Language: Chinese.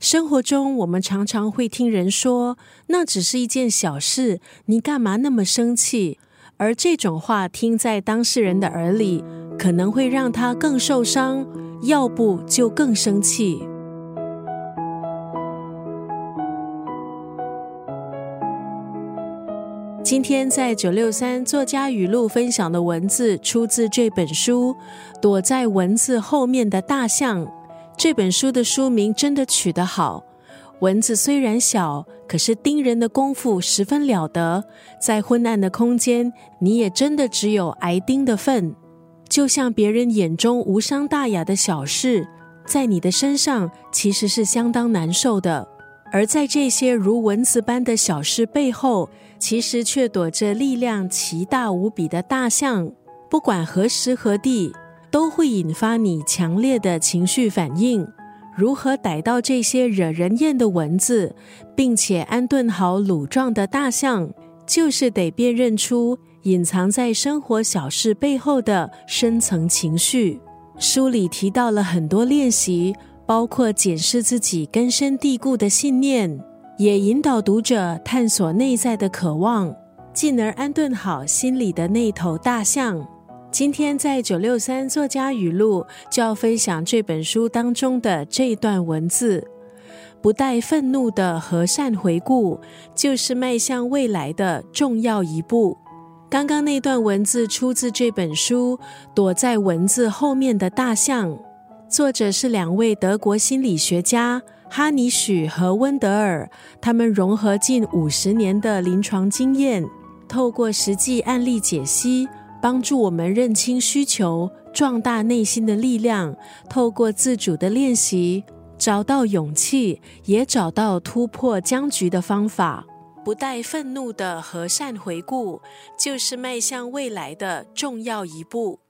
生活中，我们常常会听人说：“那只是一件小事，你干嘛那么生气？”而这种话听在当事人的耳里，可能会让他更受伤，要不就更生气。今天在九六三作家语录分享的文字，出自这本书《躲在文字后面的大象》。这本书的书名真的取得好，文字虽然小，可是盯人的功夫十分了得。在昏暗的空间，你也真的只有挨盯的份。就像别人眼中无伤大雅的小事，在你的身上其实是相当难受的。而在这些如蚊子般的小事背后，其实却躲着力量奇大无比的大象。不管何时何地。都会引发你强烈的情绪反应。如何逮到这些惹人厌的蚊子，并且安顿好鲁壮的大象，就是得辨认出隐藏在生活小事背后的深层情绪。书里提到了很多练习，包括检视自己根深蒂固的信念，也引导读者探索内在的渴望，进而安顿好心里的那头大象。今天在九六三作家语录就要分享这本书当中的这段文字：不带愤怒的和善回顾，就是迈向未来的重要一步。刚刚那段文字出自这本书《躲在文字后面的大象》，作者是两位德国心理学家哈尼许和温德尔，他们融合近五十年的临床经验，透过实际案例解析。帮助我们认清需求，壮大内心的力量。透过自主的练习，找到勇气，也找到突破僵局的方法。不带愤怒的和善回顾，就是迈向未来的重要一步。